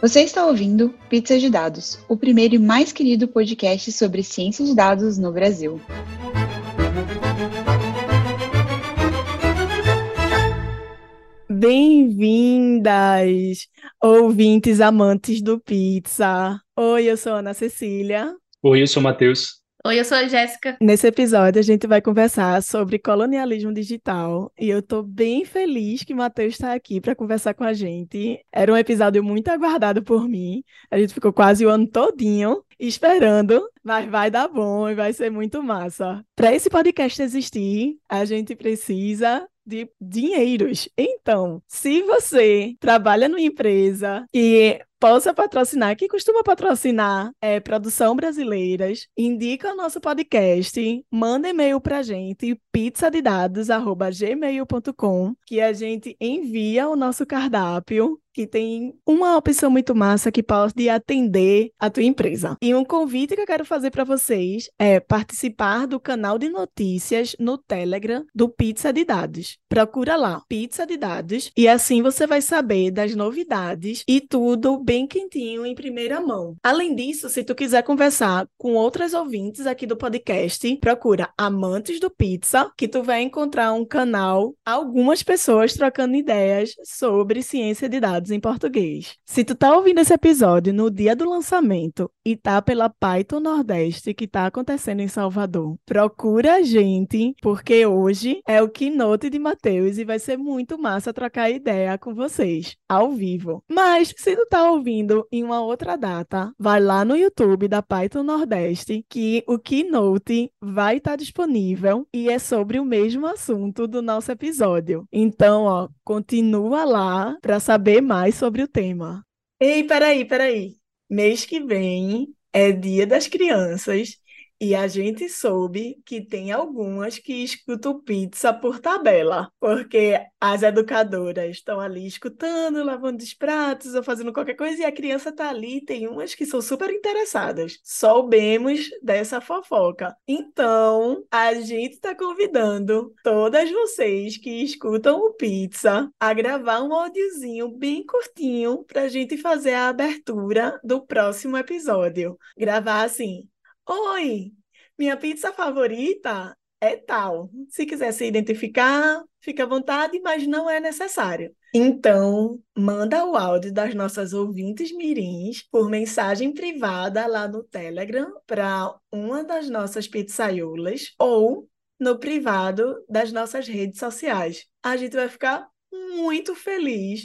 Você está ouvindo Pizza de Dados, o primeiro e mais querido podcast sobre ciência de dados no Brasil. Bem-vindas, ouvintes amantes do pizza. Oi, eu sou Ana Cecília. Oi, eu sou o Matheus. Oi, eu sou a Jéssica. Nesse episódio, a gente vai conversar sobre colonialismo digital e eu tô bem feliz que o Matheus está aqui para conversar com a gente. Era um episódio muito aguardado por mim. A gente ficou quase o ano todinho esperando, mas vai dar bom e vai ser muito massa. Para esse podcast existir, a gente precisa de dinheiros. Então, se você trabalha numa empresa e possa patrocinar, que costuma patrocinar é, produção brasileiras, indica o nosso podcast, manda e-mail pra gente, pizzadidados.gmail.com, que a gente envia o nosso cardápio que tem uma opção muito massa que pode atender a tua empresa. E um convite que eu quero fazer para vocês é participar do canal de notícias no Telegram do Pizza de Dados. Procura lá, Pizza de Dados, e assim você vai saber das novidades e tudo bem quentinho em primeira mão. Além disso, se tu quiser conversar com outras ouvintes aqui do podcast, procura Amantes do Pizza, que tu vai encontrar um canal, algumas pessoas trocando ideias sobre ciência de dados em português. Se tu tá ouvindo esse episódio no dia do lançamento e tá pela Python Nordeste que tá acontecendo em Salvador, procura a gente, porque hoje é o keynote de Matheus e vai ser muito massa trocar ideia com vocês, ao vivo. Mas, se tu tá ouvindo em uma outra data, vai lá no YouTube da Python Nordeste que o keynote vai estar tá disponível e é sobre o mesmo assunto do nosso episódio. Então, ó, continua lá para saber mais sobre o tema. Ei, peraí, peraí. Mês que vem é Dia das Crianças e a gente soube que tem algumas que escutam pizza por tabela, porque as educadoras estão ali escutando, lavando os pratos ou fazendo qualquer coisa, e a criança está ali. Tem umas que são super interessadas. Soubemos dessa fofoca. Então, a gente está convidando todas vocês que escutam o pizza a gravar um áudiozinho bem curtinho para a gente fazer a abertura do próximo episódio. Gravar assim. Oi, minha pizza favorita é tal. Se quiser se identificar, fica à vontade, mas não é necessário. Então, manda o áudio das nossas ouvintes mirins por mensagem privada lá no Telegram para uma das nossas pizzaiolas ou no privado das nossas redes sociais. A gente vai ficar muito feliz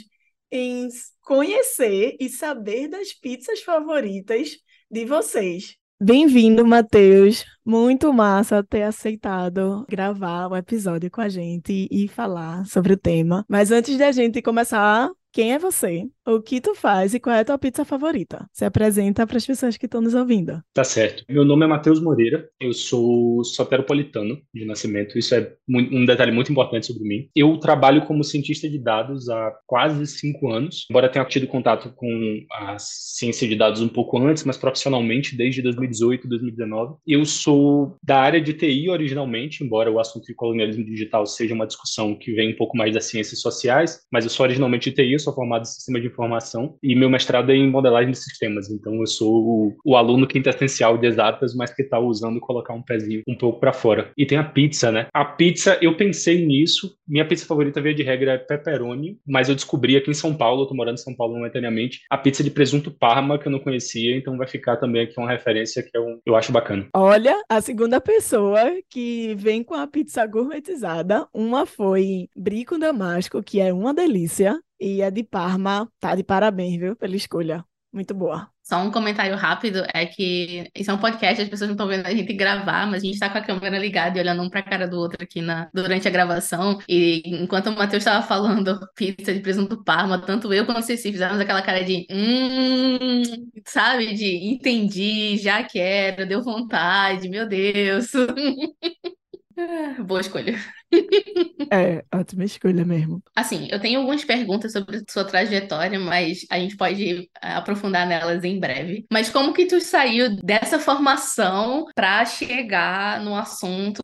em conhecer e saber das pizzas favoritas de vocês. Bem-vindo, Matheus. Muito massa ter aceitado gravar o episódio com a gente e falar sobre o tema. Mas antes de a gente começar, quem é você? O que tu faz e qual é a tua pizza favorita? Se apresenta para as pessoas que estão nos ouvindo. Tá certo. Meu nome é Matheus Moreira, eu sou soteropolitano de nascimento, isso é um detalhe muito importante sobre mim. Eu trabalho como cientista de dados há quase cinco anos, embora tenha tido contato com a ciência de dados um pouco antes, mas profissionalmente desde 2018, 2019. Eu sou da área de TI originalmente, embora o assunto de colonialismo digital seja uma discussão que vem um pouco mais das ciências sociais, mas eu sou originalmente de TI, sou formado em sistema de informação e meu mestrado é em modelagem de sistemas. Então eu sou o, o aluno quintessencial de exatas, mas que está usando colocar um pezinho um pouco para fora. E tem a pizza, né? A pizza, eu pensei nisso. Minha pizza favorita, via de regra, é pepperoni, mas eu descobri aqui em São Paulo, eu tô morando em São Paulo momentaneamente, a pizza de presunto parma, que eu não conhecia, então vai ficar também aqui uma referência que eu, eu acho bacana. Olha, a segunda pessoa que vem com a pizza gourmetizada, uma foi Brico Damasco, que é uma delícia, e a de Parma tá de parabéns, viu, pela escolha. Muito boa. Só um comentário rápido é que isso é um podcast, as pessoas não estão vendo a gente gravar, mas a gente está com a câmera ligada e olhando um para a cara do outro aqui na, durante a gravação. E enquanto o Matheus estava falando pizza de presunto parma, tanto eu quanto o Ceci fizemos aquela cara de hum, sabe? De entendi, já quero, deu vontade, meu Deus. Boa escolha. É, ótima escolha mesmo. Assim, eu tenho algumas perguntas sobre sua trajetória, mas a gente pode eh, aprofundar nelas em breve. Mas como que tu saiu dessa formação para chegar no assunto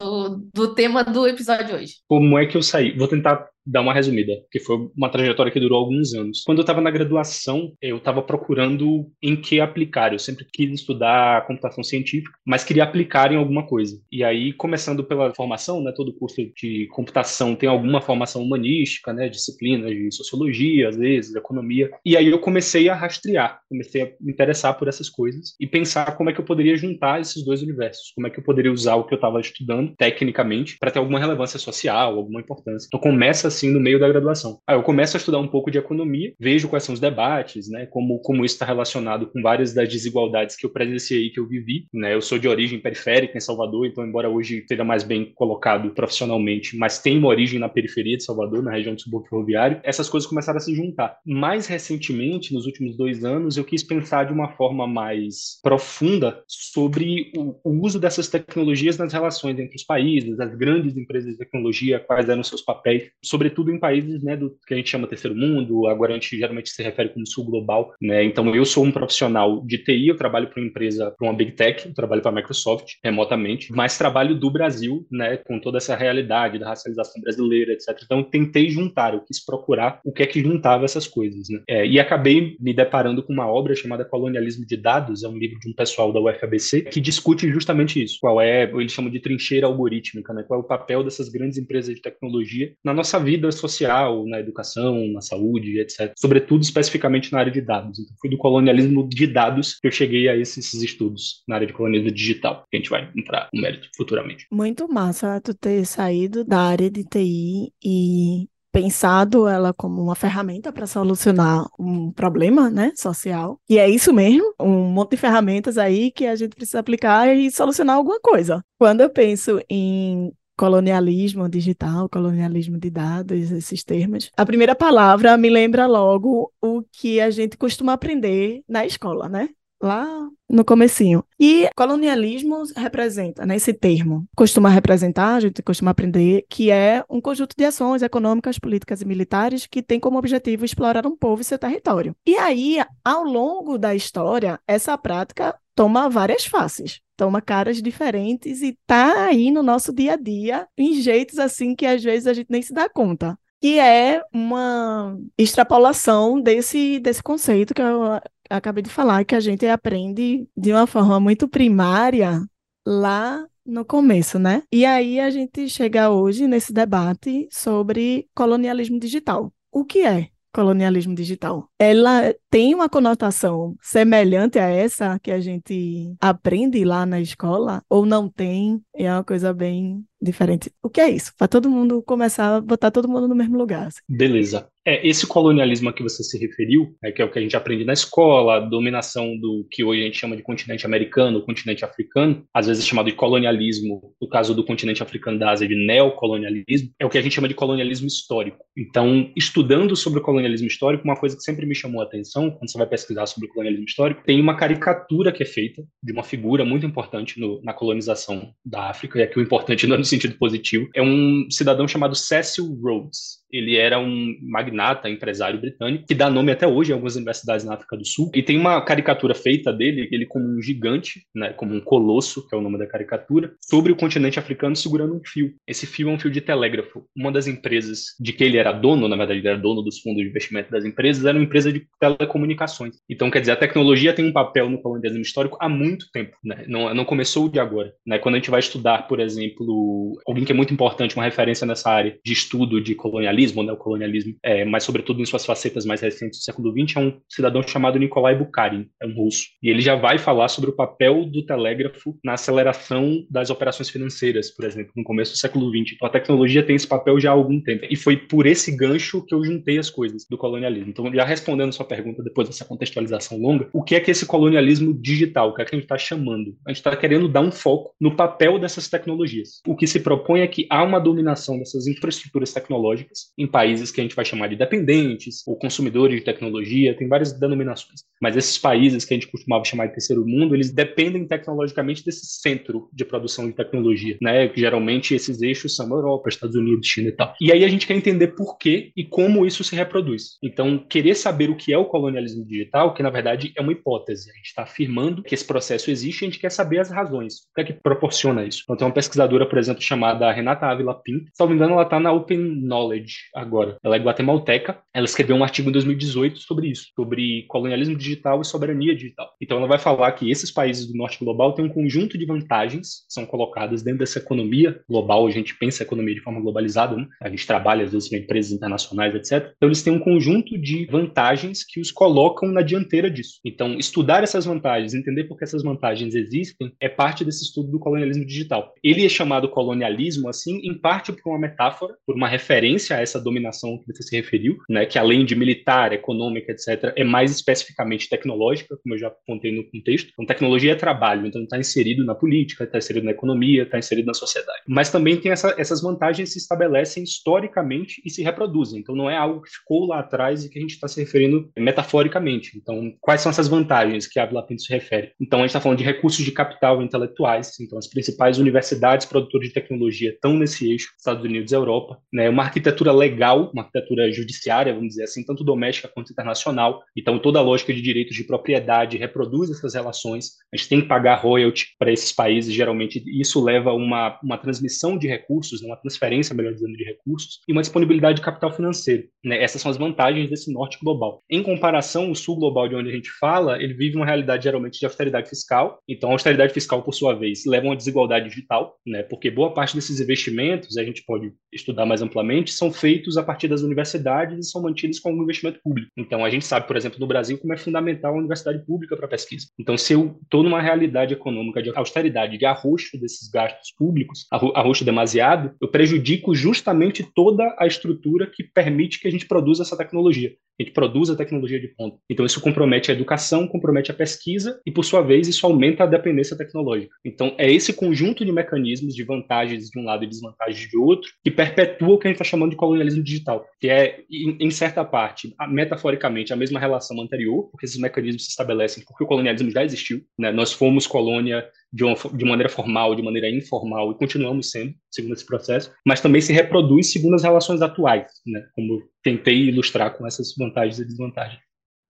do tema do episódio hoje? Como é que eu saí? Vou tentar dar uma resumida, que foi uma trajetória que durou alguns anos. Quando eu estava na graduação, eu estava procurando em que aplicar. Eu sempre quis estudar computação científica, mas queria aplicar em alguma coisa. E aí, começando pela formação, né, todo curso de computação tem alguma formação humanística, né, disciplinas de sociologia, às vezes, economia. E aí eu comecei a rastrear, comecei a me interessar por essas coisas e pensar como é que eu poderia juntar esses dois universos, como é que eu poderia usar o que eu estava estudando tecnicamente para ter alguma relevância social, alguma importância. Então começa assim no meio da graduação. Aí eu começo a estudar um pouco de economia, vejo quais são os debates, né, como, como isso está relacionado com várias das desigualdades que eu presenciei, que eu vivi, né, eu sou de origem periférica em Salvador, então embora hoje seja mais bem colocado profissionalmente, mas tem uma origem na periferia de Salvador, na região do subúrbio ferroviário, essas coisas começaram a se juntar. Mais recentemente, nos últimos dois anos, eu quis pensar de uma forma mais profunda sobre o, o uso dessas tecnologias nas relações entre os países, as grandes empresas de tecnologia, quais eram seus papéis, sobretudo em países né, do que a gente chama terceiro mundo, agora a gente geralmente se refere como sul global. Né? Então, eu sou um profissional de TI, eu trabalho para uma empresa, para uma Big Tech, eu trabalho para a Microsoft remotamente, mas trabalho do Brasil, né, com toda essa realidade da racialização brasileira, etc. Então, tentei juntar, eu quis procurar o que é que juntava essas coisas. Né? É, e acabei me deparando com uma obra chamada Colonialismo de Dados, é um livro de um pessoal da UFABC, que discute justamente isso. Qual é, eles chamam de trincheira algorítmica, né? qual é o papel dessas grandes empresas de tecnologia na nossa vida social, na educação, na saúde, etc. Sobretudo, especificamente na área de dados. Então, foi do colonialismo de dados que eu cheguei a esses, esses estudos na área de colonialismo digital, que a gente vai entrar no mérito futuramente. Muito massa tu ter saído da área de TI e pensado ela como uma ferramenta para solucionar um problema, né, social. E é isso mesmo, um monte de ferramentas aí que a gente precisa aplicar e solucionar alguma coisa. Quando eu penso em colonialismo digital, colonialismo de dados, esses termos. A primeira palavra me lembra logo o que a gente costuma aprender na escola, né? Lá no comecinho. E colonialismo representa, né, esse termo, costuma representar, a gente costuma aprender, que é um conjunto de ações econômicas, políticas e militares que tem como objetivo explorar um povo e seu território. E aí, ao longo da história, essa prática toma várias faces toma caras diferentes e tá aí no nosso dia a dia em jeitos assim que às vezes a gente nem se dá conta. Que é uma extrapolação desse, desse conceito que eu acabei de falar, que a gente aprende de uma forma muito primária lá no começo, né? E aí a gente chega hoje nesse debate sobre colonialismo digital. O que é colonialismo digital? Ela tem uma conotação semelhante a essa que a gente aprende lá na escola ou não tem? É uma coisa bem diferente. O que é isso? Para todo mundo começar a botar todo mundo no mesmo lugar. Assim. Beleza. É, esse colonialismo a que você se referiu, é, que é o que a gente aprende na escola, a dominação do que hoje a gente chama de continente americano, continente africano, às vezes chamado de colonialismo, no caso do continente africano da Ásia, de neocolonialismo, é o que a gente chama de colonialismo histórico. Então, estudando sobre o colonialismo histórico, uma coisa que sempre me chamou a atenção, quando você vai pesquisar sobre o colonialismo histórico, tem uma caricatura que é feita de uma figura muito importante no, na colonização da África, e aqui o importante não é no sentido positivo, é um cidadão chamado Cecil Rhodes. Ele era um magnata, empresário britânico, que dá nome até hoje em algumas universidades na África do Sul. E tem uma caricatura feita dele, ele como um gigante, né, como um colosso, que é o nome da caricatura, sobre o continente africano segurando um fio. Esse fio é um fio de telégrafo. Uma das empresas de que ele era dono, na verdade, ele era dono dos fundos de investimento das empresas, era uma empresa de telecomunicações. Então, quer dizer, a tecnologia tem um papel no colonialismo histórico há muito tempo, né? Não, não começou de agora. Né? Quando a gente vai estudar, por exemplo, alguém que é muito importante, uma referência nessa área de estudo de colonialismo, colonialismo, né, o colonialismo, é, mas sobretudo em suas facetas mais recentes do século XX, é um cidadão chamado Nikolai Bukharin, é um russo. E ele já vai falar sobre o papel do telégrafo na aceleração das operações financeiras, por exemplo, no começo do século XX. Então a tecnologia tem esse papel já há algum tempo. E foi por esse gancho que eu juntei as coisas do colonialismo. Então, já respondendo sua pergunta depois dessa contextualização longa, o que é que esse colonialismo digital, o que é que a gente está chamando? A gente está querendo dar um foco no papel dessas tecnologias. O que se propõe é que há uma dominação dessas infraestruturas tecnológicas em países que a gente vai chamar de dependentes ou consumidores de tecnologia, tem várias denominações. Mas esses países que a gente costumava chamar de terceiro mundo, eles dependem tecnologicamente desse centro de produção de tecnologia, né? Geralmente esses eixos são Europa, Estados Unidos, China e tal. E aí a gente quer entender por que e como isso se reproduz. Então, querer saber o que é o colonialismo digital, que na verdade é uma hipótese. A gente está afirmando que esse processo existe a gente quer saber as razões. O que é que proporciona isso? Então, tem uma pesquisadora, por exemplo, chamada Renata Ávila Pinto. Se não me engano, ela está na Open Knowledge agora. Ela é guatemalteca. Ela escreveu um artigo em 2018 sobre isso, sobre colonialismo digital e soberania digital. Então, ela vai falar que esses países do norte global têm um conjunto de vantagens que são colocadas dentro dessa economia global. A gente pensa a economia de forma globalizada, né? a gente trabalha às vezes com empresas internacionais, etc. Então, eles têm um conjunto de vantagens que os colocam na dianteira disso. Então, estudar essas vantagens, entender por que essas vantagens existem, é parte desse estudo do colonialismo digital. Ele é chamado colonialismo, assim, em parte por uma metáfora, por uma referência a essa dominação que você se referiu, né, que além de militar, econômica, etc., é mais especificamente tecnológica, como eu já contei no contexto. Então, tecnologia é trabalho, então está inserido na política, está inserido na economia, está inserido na sociedade. Mas também tem essa, essas vantagens que se estabelecem historicamente e se reproduzem. Então, não é algo que ficou lá atrás e que a gente está se referindo metaforicamente. Então, quais são essas vantagens que a Ávila Pinto se refere? Então, a gente está falando de recursos de capital intelectuais. Então, as principais universidades produtoras de tecnologia estão nesse eixo, Estados Unidos e Europa. Né? Uma arquitetura legal, uma arquitetura judiciária, vamos dizer assim, tanto doméstica quanto internacional. Então, toda a lógica de direitos de propriedade reproduz essas relações. A gente tem que pagar royalty para esses países, geralmente isso leva a uma, uma transmissão de recursos, né? uma transferência, melhor dizendo, de recursos, e uma disponibilidade de capital financeiro. Né? Essas são as vantagens desse norte global. Em comparação, o sul global de onde a gente fala, ele vive uma realidade geralmente de austeridade fiscal. Então, a austeridade fiscal, por sua vez, leva a uma desigualdade digital, né? porque boa parte desses investimentos, a gente pode estudar mais amplamente, são feitos a partir das universidades e são mantidos com algum investimento público. Então, a gente sabe, por exemplo, no Brasil, como é fundamental a universidade pública para pesquisa. Então, se eu estou numa realidade econômica de austeridade, de arroxo desses gastos públicos, arroxo demasiado, eu prejudico justamente toda a estrutura que permite que a gente produza essa tecnologia gente produz a tecnologia de ponta. Então, isso compromete a educação, compromete a pesquisa e, por sua vez, isso aumenta a dependência tecnológica. Então, é esse conjunto de mecanismos de vantagens de um lado e desvantagens de outro que perpetua o que a gente está chamando de colonialismo digital, que é, em, certa parte, metaforicamente, a mesma relação anterior, porque esses mecanismos se estabelecem porque o colonialismo já existiu. Né? Nós fomos colônia de, uma, de maneira formal, de maneira informal, e continuamos sendo, segundo esse processo, mas também se reproduz segundo as relações atuais, né? como tentei ilustrar com essas vantagens e desvantagens.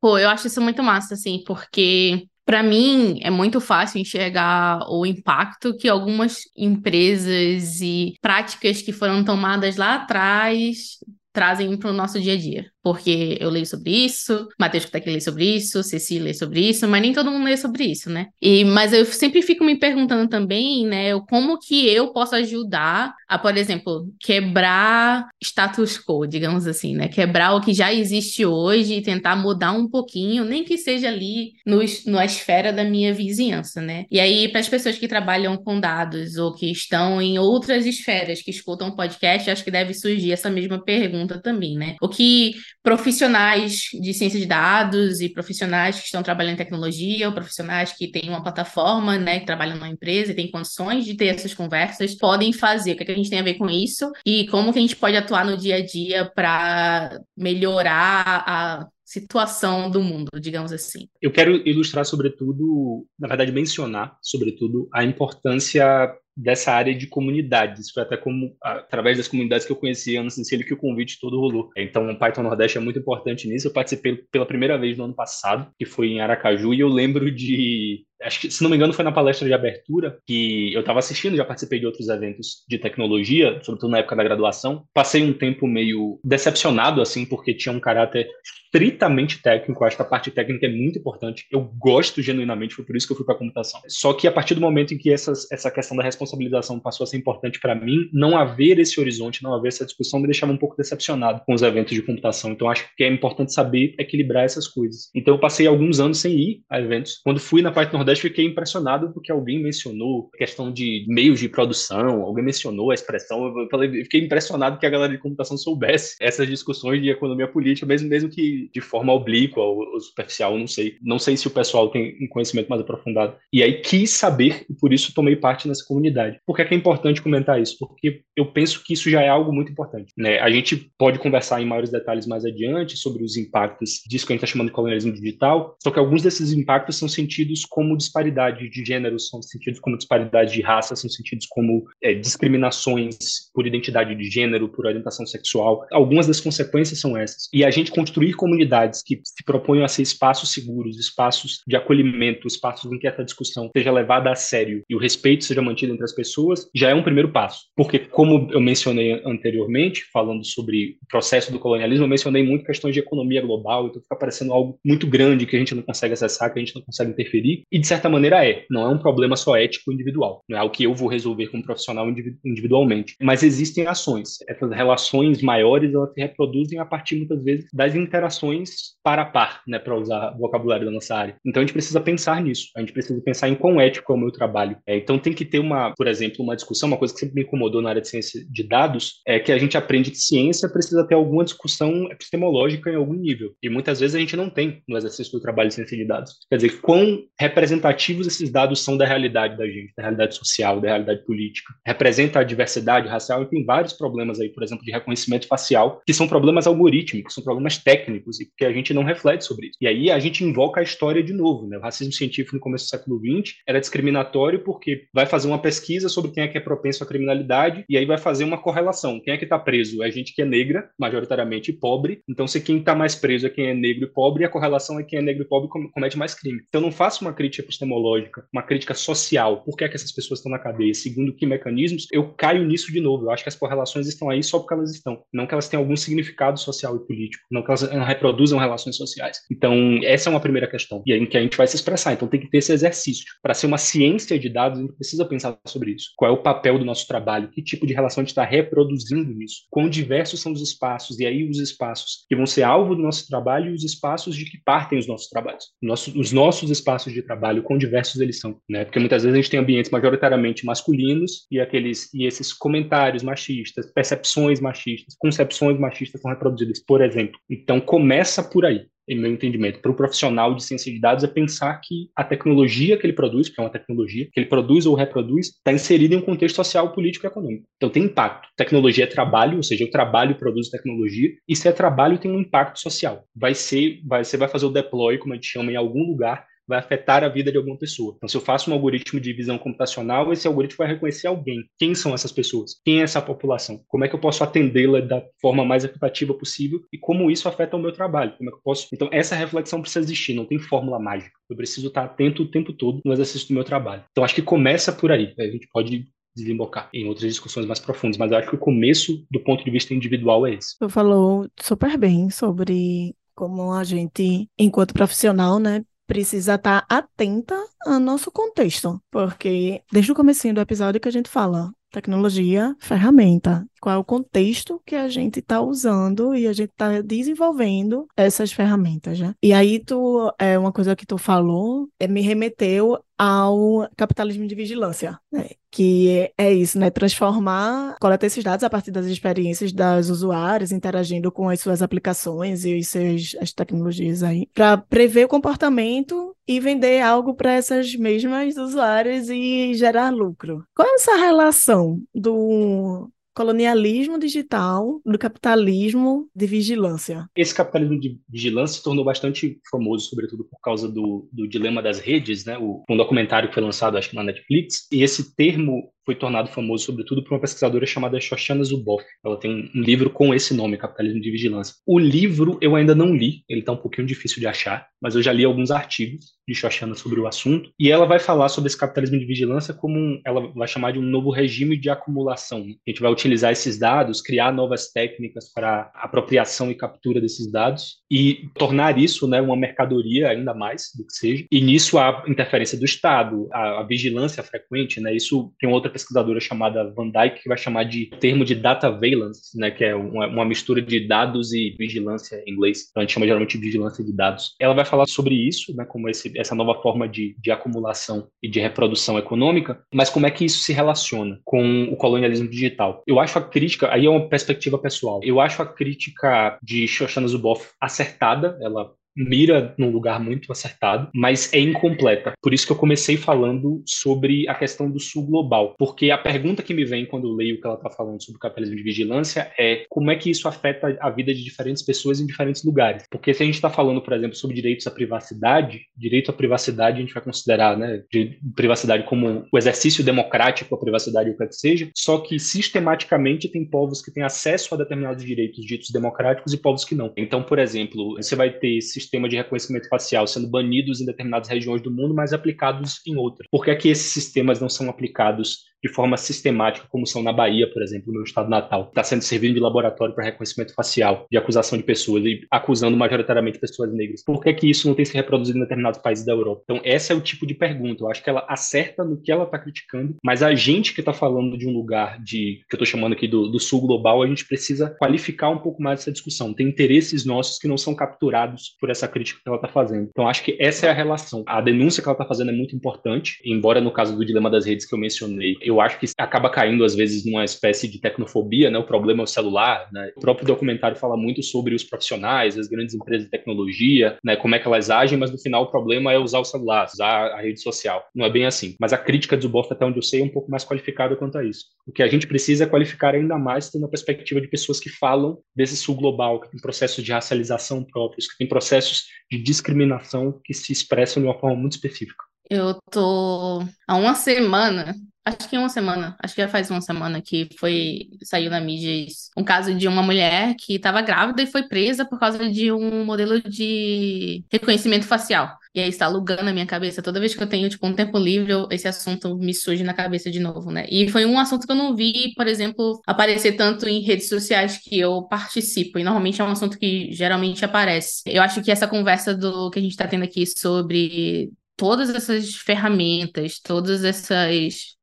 Pô, eu acho isso muito massa, assim, porque para mim é muito fácil enxergar o impacto que algumas empresas e práticas que foram tomadas lá atrás trazem para o nosso dia a dia porque eu leio sobre isso, Matheus que tá aqui lê sobre isso, Ceci lê sobre isso, mas nem todo mundo lê sobre isso, né? E, mas eu sempre fico me perguntando também, né, como que eu posso ajudar a, por exemplo, quebrar status quo, digamos assim, né? Quebrar o que já existe hoje e tentar mudar um pouquinho, nem que seja ali no, na esfera da minha vizinhança, né? E aí, para as pessoas que trabalham com dados ou que estão em outras esferas que escutam podcast, acho que deve surgir essa mesma pergunta também, né? O que profissionais de ciência de dados e profissionais que estão trabalhando em tecnologia, ou profissionais que têm uma plataforma, né, que trabalham numa empresa e têm condições de ter essas conversas, podem fazer. O que, é que a gente tem a ver com isso e como que a gente pode atuar no dia a dia para melhorar a situação do mundo, digamos assim. Eu quero ilustrar, sobretudo, na verdade, mencionar, sobretudo, a importância dessa área de comunidades. Foi até como através das comunidades que eu conheci Ana Cecília que o convite todo rolou. Então, o Python Nordeste é muito importante nisso. Eu participei pela primeira vez no ano passado, que foi em Aracaju, e eu lembro de acho que, se não me engano, foi na palestra de abertura que eu estava assistindo, já participei de outros eventos de tecnologia, sobretudo na época da graduação. Passei um tempo meio decepcionado, assim, porque tinha um caráter estritamente técnico. Acho que a parte técnica é muito importante. Eu gosto genuinamente, foi por isso que eu fui para a computação. Só que a partir do momento em que essas, essa questão da responsabilização passou a ser importante para mim, não haver esse horizonte, não haver essa discussão me deixava um pouco decepcionado com os eventos de computação. Então, acho que é importante saber equilibrar essas coisas. Então, eu passei alguns anos sem ir a eventos. Quando fui na parte Nordeste, fiquei impressionado porque alguém mencionou questão de meios de produção, alguém mencionou a expressão. Eu falei, fiquei impressionado que a galera de computação soubesse essas discussões de economia política, mesmo, mesmo que de forma oblíqua ou, ou superficial, não sei. Não sei se o pessoal tem um conhecimento mais aprofundado. E aí quis saber, e por isso tomei parte nessa comunidade Por que é, que é importante comentar isso? Porque eu penso que isso já é algo muito importante. Né? A gente pode conversar em maiores detalhes mais adiante sobre os impactos disso que a gente está chamando de colonialismo digital, só que alguns desses impactos são sentidos como disparidade de gênero, são sentidos como disparidade de raça, são sentidos como é, discriminações por identidade de gênero, por orientação sexual. Algumas das consequências são essas. E a gente construir comunidades que se proponham a ser espaços seguros, espaços de acolhimento, espaços em que essa discussão seja levada a sério e o respeito seja mantido entre as pessoas, já é um primeiro passo. Porque, como eu mencionei anteriormente, falando sobre o processo do colonialismo, eu mencionei muito questões de economia global, então fica parecendo algo muito grande que a gente não consegue acessar, que a gente não consegue interferir. E, de certa maneira, é. Não é um problema só ético individual. Não é algo que eu vou resolver como profissional individualmente. Mas existem ações. Essas relações maiores, elas se reproduzem a partir, muitas vezes, das interações para a par, né, para usar o vocabulário da nossa área. Então, a gente precisa pensar nisso. A gente precisa pensar em quão ético é o meu trabalho. É, então, tem que ter uma, por exemplo, uma discussão, uma coisa que sempre me incomodou na área de ciência de dados, é que a gente aprende que ciência precisa ter alguma discussão epistemológica em algum nível. E muitas vezes a gente não tem no exercício do trabalho de ciência de dados. Quer dizer, quão representativos esses dados são da realidade da gente, da realidade social, da realidade política. Representa a diversidade racial e tem vários problemas aí, por exemplo, de reconhecimento facial, que são problemas algorítmicos, são problemas técnicos e que a gente não reflete sobre isso. E aí a gente invoca a história de novo, né? O racismo científico no começo do século XX era discriminatório porque vai fazer uma pesquisa sobre quem é que é propenso à criminalidade e aí vai fazer uma correlação. Quem é que está preso? É gente que é negra, majoritariamente pobre. Então, se quem está mais preso é quem é negro e pobre, a correlação é quem é negro e pobre comete mais crime. Então, não faço uma crítica epistemológica, uma crítica social. Por que, é que essas pessoas estão na cadeia? Segundo que mecanismos? Eu caio nisso de novo. Eu acho que as correlações estão aí só porque elas estão. Não que elas tenham algum significado social e político. Não que elas reproduzam relações sociais. Então, essa é uma primeira questão. E aí que a gente vai se expressar. Então, tem que ter esse exercício. Para ser uma ciência de dados, a gente precisa pensar sobre isso. Qual é o papel do nosso trabalho? Que tipo de relação a gente está reproduzindo nisso? Quão diversos são os espaços? E aí, os espaços que vão ser alvo do nosso trabalho e os espaços de que partem os nossos trabalhos. Nosso, os nossos espaços de trabalho, quão diversos eles são. Né? Porque muitas vezes a gente tem ambientes majoritariamente masculinos e aqueles e esses comentários machistas, percepções machistas, concepções machistas são reproduzidas, por exemplo. Então, começa por aí em meu entendimento, para o profissional de ciência de dados é pensar que a tecnologia que ele produz, que é uma tecnologia, que ele produz ou reproduz, está inserida em um contexto social, político e econômico. Então tem impacto. Tecnologia é trabalho, ou seja, o trabalho produz tecnologia, e se é trabalho, tem um impacto social. Vai ser, vai, você vai fazer o deploy, como a gente chama, em algum lugar, vai afetar a vida de alguma pessoa. Então, se eu faço um algoritmo de visão computacional, esse algoritmo vai reconhecer alguém. Quem são essas pessoas? Quem é essa população? Como é que eu posso atendê-la da forma mais equitativa possível e como isso afeta o meu trabalho? Como é que eu posso? Então, essa reflexão precisa existir, não tem fórmula mágica. Eu preciso estar atento o tempo todo no exercício do meu trabalho. Então, acho que começa por aí. A gente pode desembocar em outras discussões mais profundas, mas eu acho que o começo, do ponto de vista individual, é esse. Tu falou super bem sobre como a gente, enquanto profissional, né, precisa estar atenta ao nosso contexto, porque desde o começo do episódio que a gente fala tecnologia, ferramenta, qual é o contexto que a gente está usando e a gente está desenvolvendo essas ferramentas, né? E aí tu é uma coisa que tu falou, é, me remeteu ao capitalismo de vigilância, né? que é isso, né? Transformar, coletar esses dados a partir das experiências das usuários, interagindo com as suas aplicações e suas, as tecnologias aí, para prever o comportamento e vender algo para essas mesmas usuárias e gerar lucro. Qual é essa relação do colonialismo digital, do capitalismo de vigilância. Esse capitalismo de vigilância se tornou bastante famoso, sobretudo por causa do, do dilema das redes, né? O, um documentário que foi lançado, acho que na Netflix, e esse termo foi tornado famoso, sobretudo, por uma pesquisadora chamada Shoshana Zuboff. Ela tem um livro com esse nome, Capitalismo de Vigilância. O livro eu ainda não li, ele está um pouquinho difícil de achar, mas eu já li alguns artigos de Shoshana sobre o assunto, e ela vai falar sobre esse capitalismo de vigilância como um, ela vai chamar de um novo regime de acumulação. A gente vai utilizar esses dados, criar novas técnicas para apropriação e captura desses dados e tornar isso né, uma mercadoria ainda mais do que seja. E nisso a interferência do Estado, a, a vigilância frequente, né, isso tem outra pesquisadora chamada Van Dyke que vai chamar de termo de data valence, né, que é uma, uma, mistura de dados e vigilância em inglês. Então a gente chama geralmente de vigilância de dados. Ela vai falar sobre isso, né, como esse, essa nova forma de, de acumulação e de reprodução econômica, mas como é que isso se relaciona com o colonialismo digital. Eu acho a crítica, aí é uma perspectiva pessoal, eu acho a crítica de Shoshana Zuboff acertada, ela mira num lugar muito acertado, mas é incompleta. Por isso que eu comecei falando sobre a questão do sul global, porque a pergunta que me vem quando eu leio o que ela está falando sobre o capitalismo de vigilância é como é que isso afeta a vida de diferentes pessoas em diferentes lugares. Porque se a gente está falando, por exemplo, sobre direitos à privacidade, direito à privacidade a gente vai considerar, né, de privacidade como o exercício democrático, a privacidade o que seja, só que sistematicamente tem povos que têm acesso a determinados direitos ditos democráticos e povos que não. Então, por exemplo, você vai ter sistema de reconhecimento facial sendo banidos em determinadas regiões do mundo, mas aplicados em outras. Por que é que esses sistemas não são aplicados de forma sistemática, como são na Bahia, por exemplo, no meu estado natal. Está sendo servido de laboratório para reconhecimento facial, de acusação de pessoas, e acusando majoritariamente pessoas negras. Por que, que isso não tem se reproduzido em determinados países da Europa? Então, esse é o tipo de pergunta. Eu acho que ela acerta no que ela está criticando, mas a gente que está falando de um lugar de que eu estou chamando aqui do, do sul global, a gente precisa qualificar um pouco mais essa discussão. Tem interesses nossos que não são capturados por essa crítica que ela está fazendo. Então, acho que essa é a relação. A denúncia que ela está fazendo é muito importante, embora no caso do dilema das redes que eu mencionei, eu acho que acaba caindo às vezes numa espécie de tecnofobia, né? O problema é o celular, né? O próprio documentário fala muito sobre os profissionais, as grandes empresas de tecnologia, né? Como é que elas agem, mas no final o problema é usar o celular, usar a rede social. Não é bem assim. Mas a crítica do Zuboff, até onde eu sei, é um pouco mais qualificada quanto a isso. O que a gente precisa é qualificar ainda mais tendo a perspectiva de pessoas que falam desse sul global, que tem processos de racialização próprios, que tem processos de discriminação que se expressam de uma forma muito específica. Eu tô há uma semana, acho que uma semana, acho que já faz uma semana que foi saiu na mídia isso, um caso de uma mulher que estava grávida e foi presa por causa de um modelo de reconhecimento facial. E aí está alugando a minha cabeça. Toda vez que eu tenho, tipo, um tempo livre, eu, esse assunto me surge na cabeça de novo, né? E foi um assunto que eu não vi, por exemplo, aparecer tanto em redes sociais que eu participo. E normalmente é um assunto que geralmente aparece. Eu acho que essa conversa do que a gente está tendo aqui sobre todas essas ferramentas, todas essas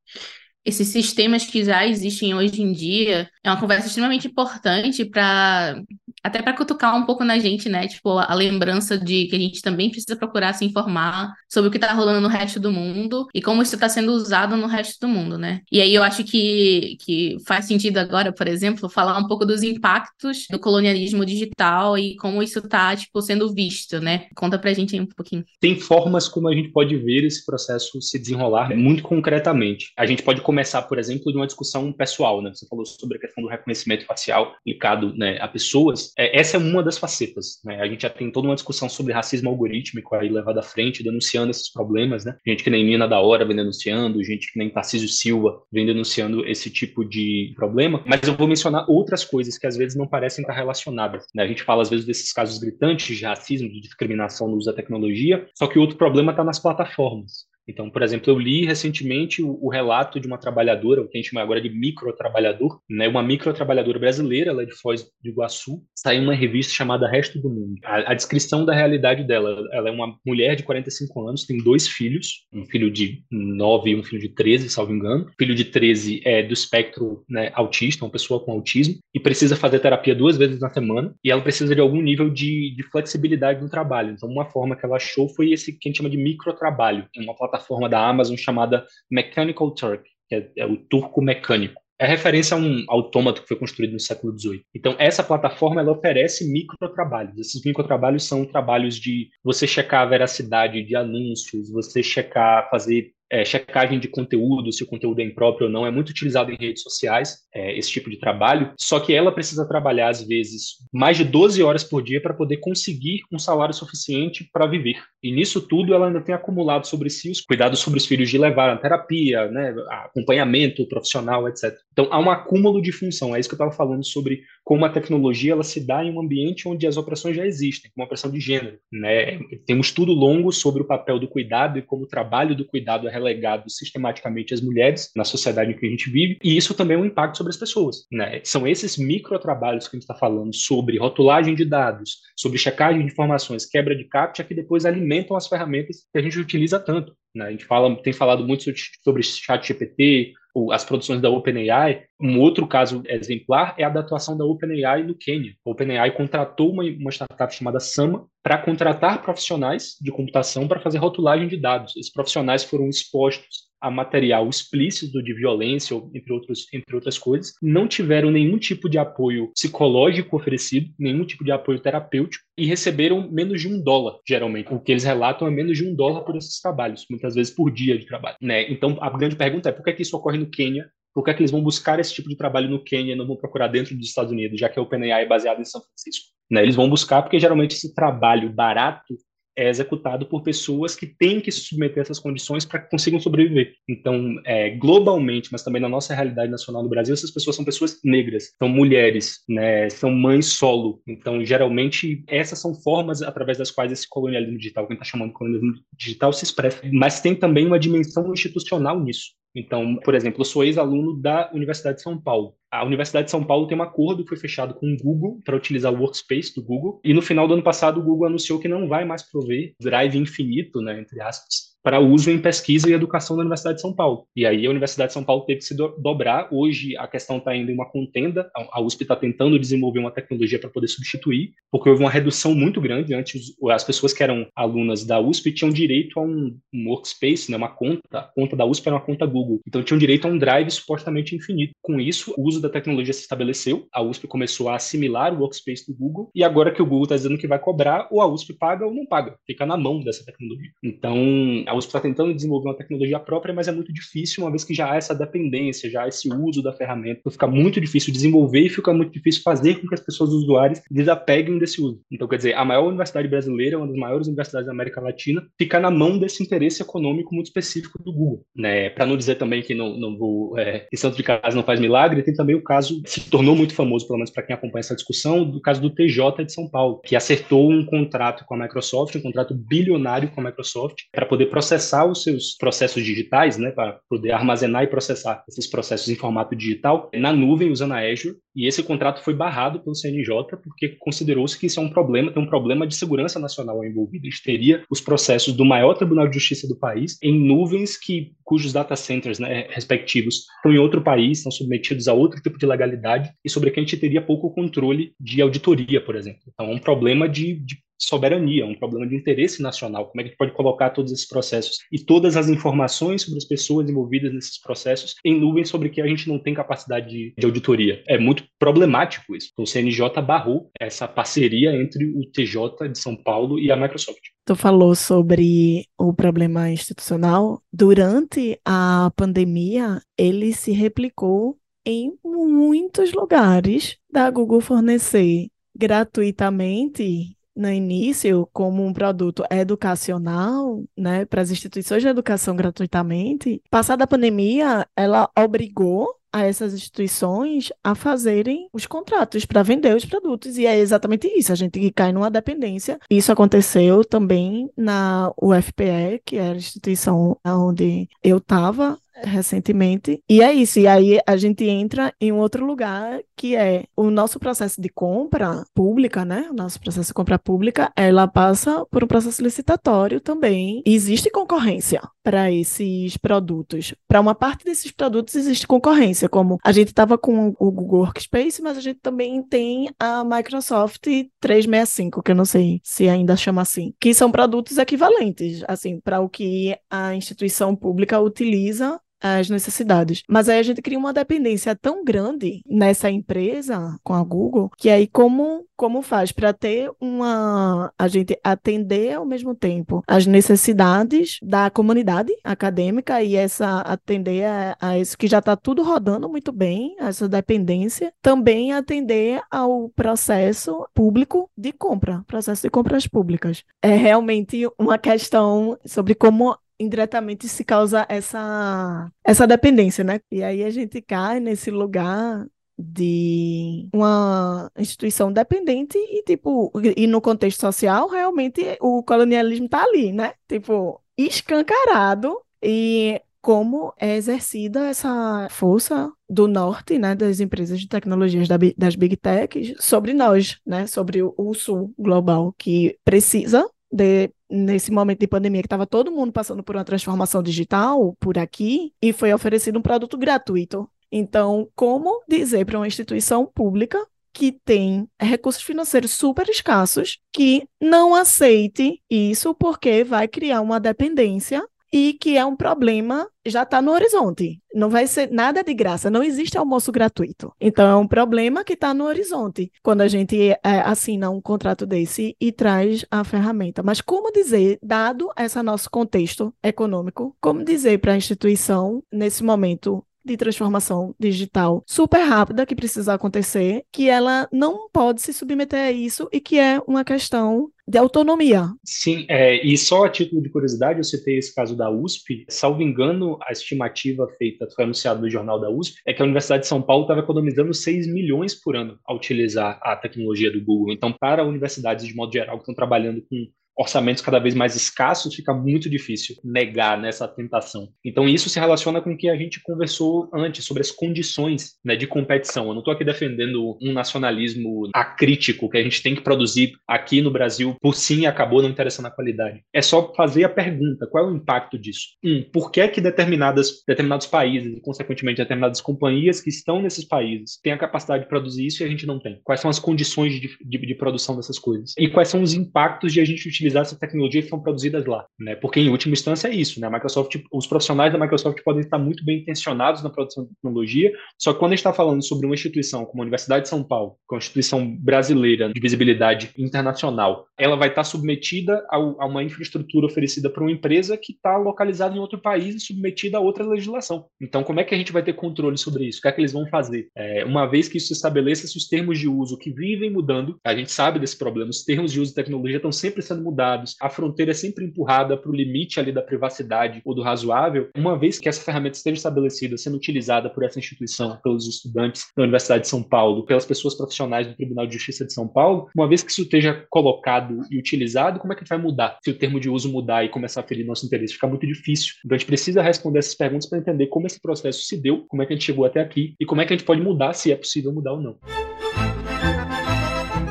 esses sistemas que já existem hoje em dia, é uma conversa extremamente importante para até para cutucar um pouco na gente, né? Tipo, a lembrança de que a gente também precisa procurar se informar sobre o que está rolando no resto do mundo e como isso está sendo usado no resto do mundo, né? E aí eu acho que, que faz sentido agora, por exemplo, falar um pouco dos impactos do colonialismo digital e como isso está, tipo, sendo visto, né? Conta pra gente aí um pouquinho. Tem formas como a gente pode ver esse processo se desenrolar muito concretamente. A gente pode começar, por exemplo, de uma discussão pessoal, né? Você falou sobre a questão do reconhecimento facial aplicado né, a pessoas é, essa é uma das facetas. Né? A gente já tem toda uma discussão sobre racismo algorítmico aí levado à frente, denunciando esses problemas. Né? Gente que nem Nina da Hora vem denunciando, gente que nem Tarcísio Silva vem denunciando esse tipo de problema. Mas eu vou mencionar outras coisas que às vezes não parecem estar relacionadas. Né? A gente fala às vezes desses casos gritantes de racismo, de discriminação no uso da tecnologia, só que outro problema está nas plataformas. Então, por exemplo, eu li recentemente o, o, relato de uma trabalhadora, o que a gente chama agora de microtrabalhador, né? uma microtrabalhadora brasileira, ela é de Foz do Iguaçu, saiu uma revista chamada Resto do Mundo. A, a, descrição da realidade dela, ela é uma mulher de 45 anos, tem dois filhos, um filho de 9 e um filho de 13, salvo engano. O filho de 13 é do espectro né, autista, uma pessoa com autismo, e precisa fazer terapia duas vezes na semana, e ela precisa de algum nível de, de flexibilidade no trabalho. Então, uma forma que ela achou foi esse que a gente chama de microtrabalho, em uma plataforma plataforma da Amazon chamada Mechanical Turk, que é, é o turco mecânico. É referência a um autômato que foi construído no século XVIII. Então, essa plataforma ela oferece microtrabalhos. Esses microtrabalhos são trabalhos de você checar a veracidade de anúncios, você checar, fazer é, checagem de conteúdo, se o conteúdo é impróprio ou não, é muito utilizado em redes sociais, é, esse tipo de trabalho, só que ela precisa trabalhar, às vezes, mais de 12 horas por dia para poder conseguir um salário suficiente para viver. E nisso tudo, ela ainda tem acumulado sobre si os cuidados sobre os filhos de levar a terapia, né, acompanhamento profissional, etc. Então, há um acúmulo de função, é isso que eu estava falando sobre como a tecnologia ela se dá em um ambiente onde as opressões já existem, como a opressão de gênero. Né? Tem um estudo longo sobre o papel do cuidado e como o trabalho do cuidado é relegado sistematicamente às mulheres na sociedade em que a gente vive, e isso também é um impacto sobre as pessoas. Né? São esses microtrabalhos que a gente está falando sobre rotulagem de dados, sobre checagem de informações, quebra de captcha, que depois alimentam as ferramentas que a gente utiliza tanto. Né? A gente fala, tem falado muito sobre chat GPT, as produções da OpenAI. Um outro caso exemplar é a da atuação da OpenAI no Quênia. A OpenAI contratou uma, uma startup chamada Sama para contratar profissionais de computação para fazer rotulagem de dados. Esses profissionais foram expostos a material explícito de violência, entre, outros, entre outras coisas, não tiveram nenhum tipo de apoio psicológico oferecido, nenhum tipo de apoio terapêutico, e receberam menos de um dólar, geralmente. O que eles relatam é menos de um dólar por esses trabalhos, muitas vezes por dia de trabalho. Né? Então, a grande pergunta é por que, é que isso ocorre no Quênia por que, é que eles vão buscar esse tipo de trabalho no Quênia não vão procurar dentro dos Estados Unidos, já que a OpenAI é baseada em São Francisco? Né? Eles vão buscar porque geralmente esse trabalho barato é executado por pessoas que têm que se submeter a essas condições para que consigam sobreviver. Então, é, globalmente, mas também na nossa realidade nacional no Brasil, essas pessoas são pessoas negras, são mulheres, né, são mães solo. Então, geralmente, essas são formas através das quais esse colonialismo digital, que a gente está chamando de colonialismo digital, se expressa. Mas tem também uma dimensão institucional nisso. Então, por exemplo, eu sou ex-aluno da Universidade de São Paulo. A Universidade de São Paulo tem um acordo que foi fechado com o Google para utilizar o Workspace do Google. E no final do ano passado, o Google anunciou que não vai mais prover drive infinito, né, entre aspas, para uso em pesquisa e educação da Universidade de São Paulo. E aí a Universidade de São Paulo teve que se do dobrar. Hoje a questão está indo em uma contenda. A USP está tentando desenvolver uma tecnologia para poder substituir, porque houve uma redução muito grande. Antes, as pessoas que eram alunas da USP tinham direito a um, um workspace, né, uma conta. A conta da USP era uma conta Google. Então tinham direito a um drive supostamente infinito. Com isso, o uso da tecnologia se estabeleceu. A USP começou a assimilar o workspace do Google. E agora que o Google está dizendo que vai cobrar, ou a USP paga ou não paga. Fica na mão dessa tecnologia. Então, a USP está tentando desenvolver uma tecnologia própria, mas é muito difícil, uma vez que já há essa dependência, já há esse uso da ferramenta. Então, fica muito difícil desenvolver e fica muito difícil fazer com que as pessoas usuários desapeguem desse uso. Então, quer dizer, a maior universidade brasileira, uma das maiores universidades da América Latina, fica na mão desse interesse econômico muito específico do Google. Né? Para não dizer também que não, não vou, é, que santo de casa não faz milagre, tem também o caso, se tornou muito famoso, pelo menos para quem acompanha essa discussão, do caso do TJ de São Paulo, que acertou um contrato com a Microsoft, um contrato bilionário com a Microsoft, para poder processar os seus processos digitais, né, para poder armazenar e processar esses processos em formato digital na nuvem usando a Azure. E esse contrato foi barrado pelo CNJ porque considerou-se que isso é um problema, tem um problema de segurança nacional envolvido. Gente teria os processos do maior Tribunal de Justiça do país em nuvens que cujos data centers né, respectivos estão em outro país, estão submetidos a outro tipo de legalidade e sobre que a gente teria pouco controle de auditoria, por exemplo. Então, é um problema de, de soberania, um problema de interesse nacional. Como é que a gente pode colocar todos esses processos e todas as informações sobre as pessoas envolvidas nesses processos em nuvens sobre que a gente não tem capacidade de, de auditoria? É muito problemático isso. Então, o CNJ barrou essa parceria entre o TJ de São Paulo e a Microsoft. Tu falou sobre o problema institucional. Durante a pandemia, ele se replicou em muitos lugares da Google fornecer gratuitamente no início como um produto educacional, né, para as instituições de educação gratuitamente. Passada a pandemia, ela obrigou a essas instituições a fazerem os contratos para vender os produtos. E é exatamente isso, a gente cai numa dependência. Isso aconteceu também na UFPE, que era a instituição onde eu estava recentemente. E é isso. E aí a gente entra em um outro lugar que é o nosso processo de compra pública, né? O nosso processo de compra pública, ela passa por um processo licitatório também. Existe concorrência para esses produtos. Para uma parte desses produtos existe concorrência, como a gente estava com o Google Workspace, mas a gente também tem a Microsoft 365, que eu não sei se ainda chama assim, que são produtos equivalentes, assim, para o que a instituição pública utiliza as necessidades. Mas aí a gente cria uma dependência tão grande nessa empresa com a Google, que aí como como faz para ter uma a gente atender ao mesmo tempo as necessidades da comunidade acadêmica e essa atender a, a isso que já está tudo rodando muito bem, essa dependência, também atender ao processo público de compra, processo de compras públicas. É realmente uma questão sobre como indiretamente se causa essa, essa dependência, né? E aí a gente cai nesse lugar de uma instituição dependente e tipo e no contexto social realmente o colonialismo está ali, né? Tipo escancarado e como é exercida essa força do norte, né, das empresas de tecnologias das big techs sobre nós, né, sobre o, sul global que precisa de, nesse momento de pandemia que estava todo mundo passando por uma transformação digital por aqui e foi oferecido um produto gratuito. Então, como dizer para uma instituição pública que tem recursos financeiros super escassos que não aceite isso porque vai criar uma dependência e que é um problema já está no horizonte. Não vai ser nada de graça, não existe almoço gratuito. Então é um problema que está no horizonte quando a gente é, assina um contrato desse e traz a ferramenta. Mas como dizer, dado esse nosso contexto econômico, como dizer para a instituição nesse momento de transformação digital super rápida que precisa acontecer, que ela não pode se submeter a isso e que é uma questão de autonomia. Sim, é, e só a título de curiosidade, eu citei esse caso da USP. Salvo engano, a estimativa feita, foi anunciada no jornal da USP, é que a Universidade de São Paulo estava economizando 6 milhões por ano ao utilizar a tecnologia do Google. Então, para universidades de modo geral que estão trabalhando com orçamentos cada vez mais escassos, fica muito difícil negar nessa tentação. Então, isso se relaciona com o que a gente conversou antes sobre as condições né, de competição. Eu não estou aqui defendendo um nacionalismo acrítico que a gente tem que produzir aqui no Brasil por sim acabou não interessando a qualidade. É só fazer a pergunta: qual é o impacto disso? Um, por que, é que determinadas, determinados países e, consequentemente, determinadas companhias que estão nesses países têm a capacidade de produzir isso e a gente não tem? Quais são as condições de, de, de produção dessas coisas? E quais são os impactos de a gente utilizar utilizar essas tecnologias que são produzidas lá, né? Porque em última instância é isso, né? A Microsoft, os profissionais da Microsoft podem estar muito bem intencionados na produção de tecnologia, só que quando a gente está falando sobre uma instituição como a Universidade de São Paulo, que é uma instituição brasileira de visibilidade internacional, ela vai estar submetida a, a uma infraestrutura oferecida por uma empresa que está localizada em outro país e submetida a outra legislação. Então, como é que a gente vai ter controle sobre isso? O que é que eles vão fazer? É, uma vez que isso se estabeleça, se os termos de uso que vivem mudando, a gente sabe desse problema, os termos de uso de tecnologia estão sempre sendo mudados dados, a fronteira é sempre empurrada para o limite ali da privacidade ou do razoável, uma vez que essa ferramenta esteja estabelecida, sendo utilizada por essa instituição, pelos estudantes da Universidade de São Paulo, pelas pessoas profissionais do Tribunal de Justiça de São Paulo, uma vez que isso esteja colocado e utilizado, como é que vai mudar? Se o termo de uso mudar e começar a ferir nosso interesse, fica muito difícil. Então a gente precisa responder essas perguntas para entender como esse processo se deu, como é que a gente chegou até aqui e como é que a gente pode mudar, se é possível mudar ou não.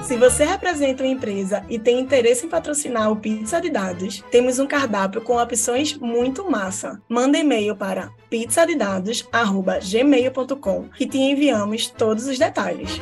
Se você representa uma empresa e tem interesse em patrocinar o Pizza de Dados, temos um cardápio com opções muito massa. Manda e-mail para pizzadedados@gmail.com que te enviamos todos os detalhes.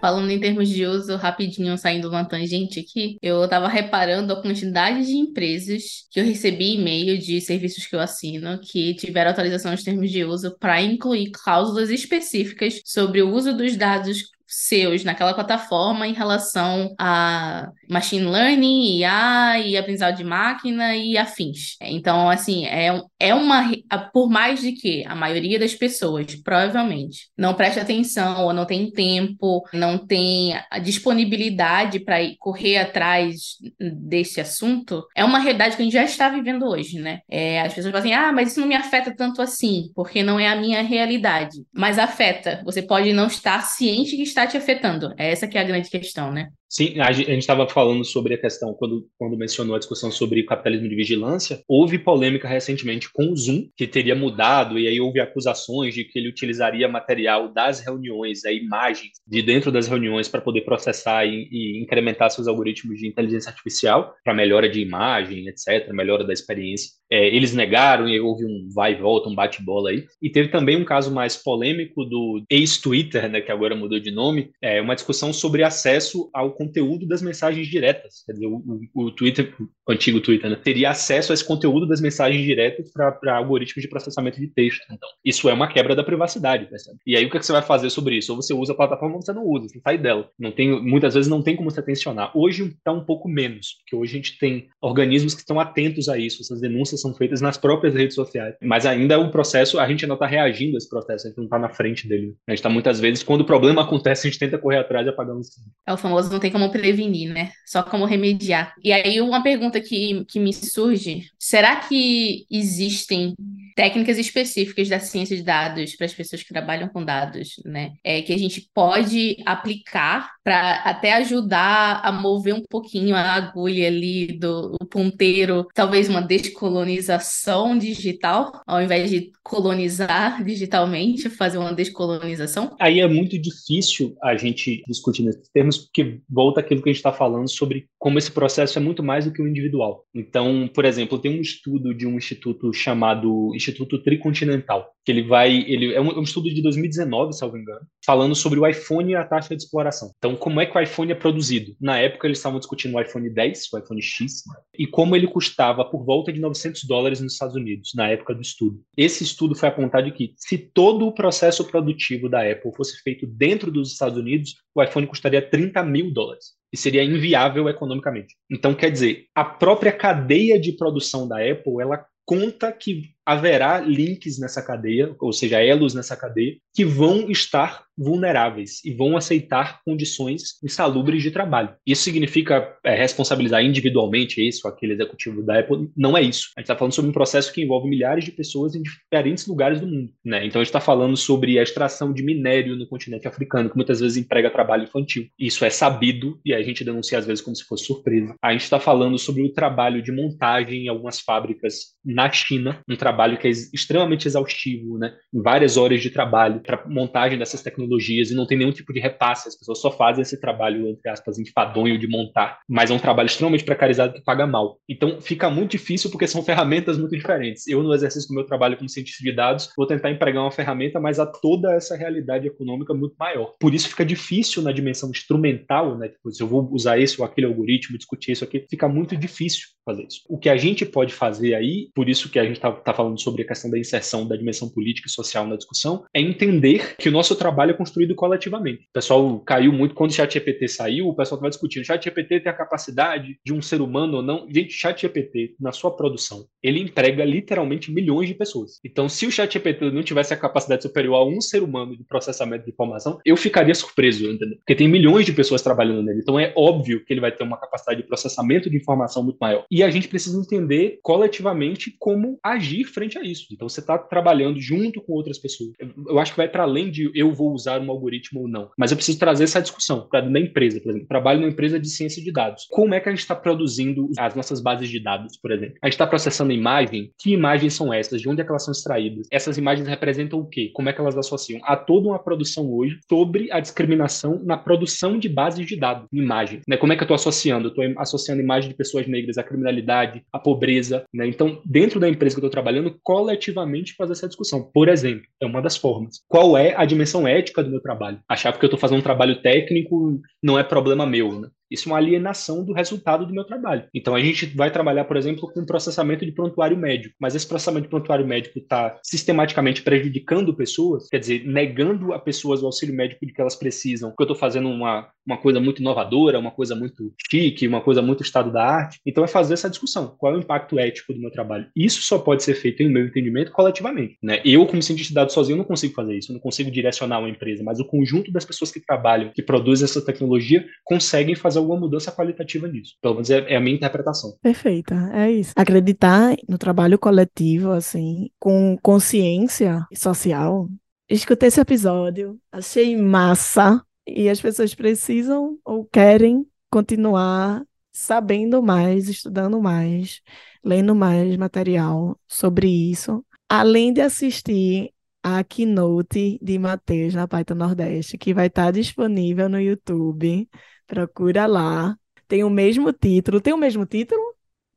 Falando em termos de uso, rapidinho, saindo uma tangente aqui, eu estava reparando a quantidade de empresas que eu recebi e-mail de serviços que eu assino que tiveram atualização dos termos de uso para incluir cláusulas específicas sobre o uso dos dados seus naquela plataforma em relação a machine learning, IA e aprendizado de máquina e afins. Então, assim, é, é uma. Por mais de que a maioria das pessoas, provavelmente, não preste atenção ou não tem tempo, não tem a disponibilidade para correr atrás desse assunto, é uma realidade que a gente já está vivendo hoje, né? É, as pessoas falam assim, ah, mas isso não me afeta tanto assim, porque não é a minha realidade. Mas afeta. Você pode não estar ciente que está te afetando? É essa que é a grande questão, né? Sim, a gente estava falando sobre a questão, quando, quando mencionou a discussão sobre capitalismo de vigilância, houve polêmica recentemente com o Zoom, que teria mudado, e aí houve acusações de que ele utilizaria material das reuniões, a imagens de dentro das reuniões para poder processar e, e, incrementar seus algoritmos de inteligência artificial para melhora de imagem, etc., melhora da experiência. É, eles negaram e houve um vai e volta, um bate-bola aí. E teve também um caso mais polêmico do ex-Twitter, né, que agora mudou de nome, é, uma discussão sobre acesso ao conteúdo das mensagens diretas. Quer dizer, o, o, Twitter, o antigo Twitter, né, teria acesso a esse conteúdo das mensagens diretas para algoritmos de processamento de texto. Então, isso é uma quebra da privacidade, percebe? E aí, o que, é que você vai fazer sobre isso? Ou você usa a plataforma ou você não usa, você sai dela. Não tem, muitas vezes não tem como você tensionar. Hoje está um pouco menos, porque hoje a gente tem organismos que estão atentos a isso, essas denúncias são feitas nas próprias redes sociais. Mas ainda é um processo, a gente ainda está reagindo a esse processo, a gente não está na frente dele. A gente está muitas vezes, quando o problema acontece, a gente tenta correr atrás e apagar o incêndio. É o famoso não tem como prevenir, né? Só como remediar. E aí, uma pergunta que, que me surge: será que existem técnicas específicas da ciência de dados para as pessoas que trabalham com dados, né? É, que a gente pode aplicar para até ajudar a mover um pouquinho a agulha ali do ponteiro, talvez uma descolonização digital, ao invés de colonizar digitalmente, fazer uma descolonização? Aí é muito difícil a gente discutir nesses termos, porque volta aquilo que a gente está falando sobre como esse processo é muito mais do que o individual. Então, por exemplo, tem um estudo de um instituto chamado Instituto Tricontinental, que ele vai, ele é um, é um estudo de 2019, se não me engano, falando sobre o iPhone e a taxa de exploração. Então, como é que o iPhone é produzido? Na época, eles estavam discutindo o iPhone 10, o iPhone X, e como ele custava por volta de 900 dólares nos Estados Unidos, na época do estudo. Esse estudo foi apontado que, se todo o processo produtivo da Apple fosse feito dentro dos Estados Unidos, o iPhone custaria 30 mil dólares e seria inviável economicamente. Então, quer dizer, a própria cadeia de produção da Apple, ela conta que haverá links nessa cadeia, ou seja, elos nessa cadeia, que vão estar vulneráveis e vão aceitar condições insalubres de trabalho. Isso significa é, responsabilizar individualmente esse ou aquele executivo da Apple? Não é isso. A gente está falando sobre um processo que envolve milhares de pessoas em diferentes lugares do mundo. Né? Então a gente está falando sobre a extração de minério no continente africano, que muitas vezes emprega trabalho infantil. Isso é sabido e a gente denuncia às vezes como se fosse surpresa. A gente está falando sobre o trabalho de montagem em algumas fábricas na China, um trabalho que é extremamente exaustivo, né? Várias horas de trabalho para montagem dessas tecnologias e não tem nenhum tipo de repasse. As pessoas só fazem esse trabalho, entre aspas, enfadonho de montar, mas é um trabalho extremamente precarizado que paga mal. Então fica muito difícil porque são ferramentas muito diferentes. Eu, no exercício do meu trabalho como cientista de dados, vou tentar empregar uma ferramenta, mas há toda essa realidade econômica muito maior. Por isso fica difícil na dimensão instrumental, né? Tipo, se eu vou usar esse ou aquele algoritmo, discutir isso aqui, fica muito difícil fazer isso. O que a gente pode fazer aí, por isso que a gente está tá falando sobre a questão da inserção da dimensão política e social na discussão, é entender que o nosso trabalho é construído coletivamente. O pessoal caiu muito quando o ChatGPT saiu, o pessoal estava discutindo, ChatGPT tem a capacidade de um ser humano ou não? Gente, ChatGPT, na sua produção, ele emprega literalmente milhões de pessoas. Então, se o ChatGPT não tivesse a capacidade superior a um ser humano de processamento de informação, eu ficaria surpreso, entendeu? Porque tem milhões de pessoas trabalhando nele. Então, é óbvio que ele vai ter uma capacidade de processamento de informação muito maior. E a gente precisa entender coletivamente como agir frente a isso. Então, você está trabalhando junto com outras pessoas. Eu acho que vai para além de eu vou usar um algoritmo ou não. Mas eu preciso trazer essa discussão para dentro da empresa, por exemplo. Trabalho numa empresa de ciência de dados. Como é que a gente está produzindo as nossas bases de dados, por exemplo? A gente está processando imagem? Que imagens são essas? De onde é que elas são extraídas? Essas imagens representam o quê? Como é que elas associam? Há toda uma produção hoje sobre a discriminação na produção de bases de dados, imagem. Né? Como é que eu estou associando? Estou associando imagem de pessoas negras à criminalidade, à pobreza. Né? Então, dentro da empresa que eu estou trabalhando, coletivamente fazer essa discussão. Por exemplo, é uma das formas. Qual é a dimensão ética do meu trabalho? Achar que eu estou fazendo um trabalho técnico não é problema meu. Né? Isso é uma alienação do resultado do meu trabalho. Então, a gente vai trabalhar, por exemplo, com processamento de prontuário médico, mas esse processamento de prontuário médico está sistematicamente prejudicando pessoas, quer dizer, negando a pessoas o auxílio médico de que elas precisam, porque eu estou fazendo uma, uma coisa muito inovadora, uma coisa muito chique, uma coisa muito estado da arte. Então, é fazer essa discussão. Qual é o impacto ético do meu trabalho? Isso só pode ser feito, em meu entendimento, coletivamente. Né? Eu, como cientista de dados sozinho, não consigo fazer isso, não consigo direcionar uma empresa, mas o conjunto das pessoas que trabalham, que produzem essa tecnologia, conseguem fazer alguma mudança qualitativa nisso. Pelo menos é, é, a minha interpretação. Perfeita, é isso. Acreditar no trabalho coletivo, assim, com consciência social. Escutei esse episódio, achei massa e as pessoas precisam ou querem continuar sabendo mais, estudando mais, lendo mais material sobre isso, além de assistir a keynote de Matheus na Python Nordeste, que vai estar disponível no YouTube. Procura lá. Tem o mesmo título. Tem o mesmo título?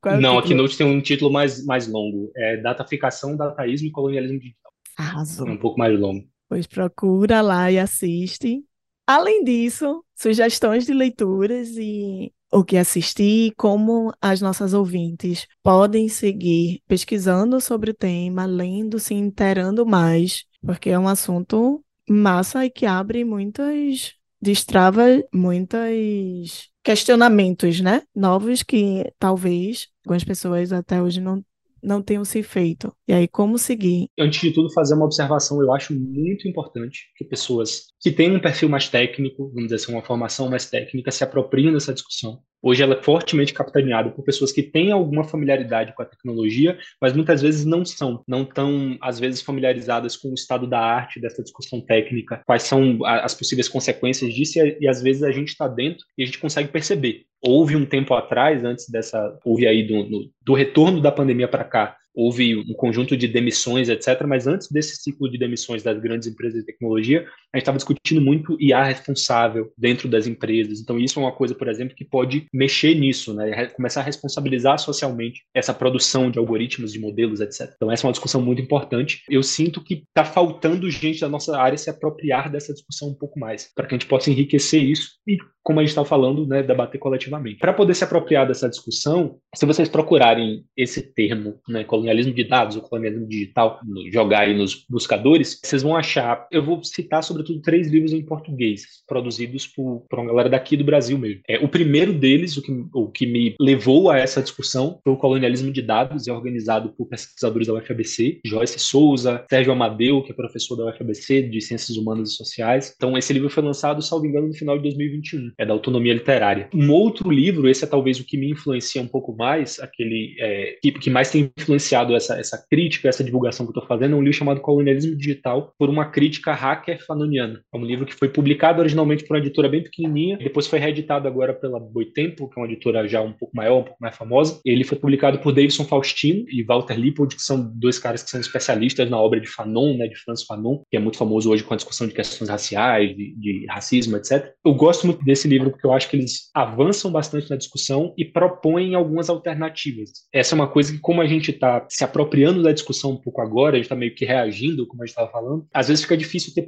É Não, a Keynote tem um título mais, mais longo. É Dataficação, Dataísmo e Colonialismo Digital. Arrasou. É um pouco mais longo. Pois procura lá e assiste. Além disso, sugestões de leituras e o que assistir, como as nossas ouvintes podem seguir pesquisando sobre o tema, lendo, se inteirando mais, porque é um assunto massa e que abre muitas destrava muitos questionamentos, né? Novos que talvez algumas pessoas até hoje não não tenham se feito. E aí, como seguir? Antes de tudo, fazer uma observação. Eu acho muito importante que pessoas que têm um perfil mais técnico, vamos dizer assim, uma formação mais técnica, se apropriem dessa discussão. Hoje ela é fortemente capitaneada por pessoas que têm alguma familiaridade com a tecnologia, mas muitas vezes não são, não estão, às vezes, familiarizadas com o estado da arte dessa discussão técnica, quais são as possíveis consequências disso, e, e às vezes a gente está dentro e a gente consegue perceber. Houve um tempo atrás, antes dessa, houve aí do, do, do retorno da pandemia para cá, houve um conjunto de demissões, etc. Mas antes desse ciclo de demissões das grandes empresas de tecnologia, a gente estava discutindo muito IA responsável dentro das empresas. Então, isso é uma coisa, por exemplo, que pode mexer nisso, né? Começar a responsabilizar socialmente essa produção de algoritmos, de modelos, etc. Então, essa é uma discussão muito importante. Eu sinto que está faltando gente da nossa área se apropriar dessa discussão um pouco mais, para que a gente possa enriquecer isso e como a gente estava falando, né, debater coletivamente. Para poder se apropriar dessa discussão, se vocês procurarem esse termo, né, colonialismo de dados ou colonialismo digital, jogar aí nos buscadores, vocês vão achar. Eu vou citar, três livros em português, produzidos por, por uma galera daqui do Brasil mesmo. É, o primeiro deles, o que, o que me levou a essa discussão, foi o colonialismo de dados, é organizado por pesquisadores da UFABC, Joyce Souza, Sérgio Amadeu, que é professor da UFABC de Ciências Humanas e Sociais. Então, esse livro foi lançado, salvo engano, no final de 2021 é da autonomia literária. Um outro livro, esse é talvez o que me influencia um pouco mais, aquele é, que, que, mais tem influenciado essa, essa crítica, essa divulgação que eu estou fazendo, é um livro chamado Colonialismo Digital, por uma crítica hacker fanoniana. É um livro que foi publicado originalmente por uma editora bem pequenininha, depois foi reeditado agora pela Boitempo, que é uma editora já um pouco maior, um pouco mais famosa. Ele foi publicado por Davidson Faustino e Walter Lippold, que são dois caras que são especialistas na obra de Fanon, né, de Franz Fanon, que é muito famoso hoje com a discussão de questões raciais, de, de racismo, etc. Eu gosto muito desse livro porque eu acho que eles avançam bastante na discussão e propõem algumas alternativas. Essa é uma coisa que, como a gente está se apropriando da discussão um pouco agora, a gente está meio que reagindo, como a gente estava falando, às vezes fica difícil ter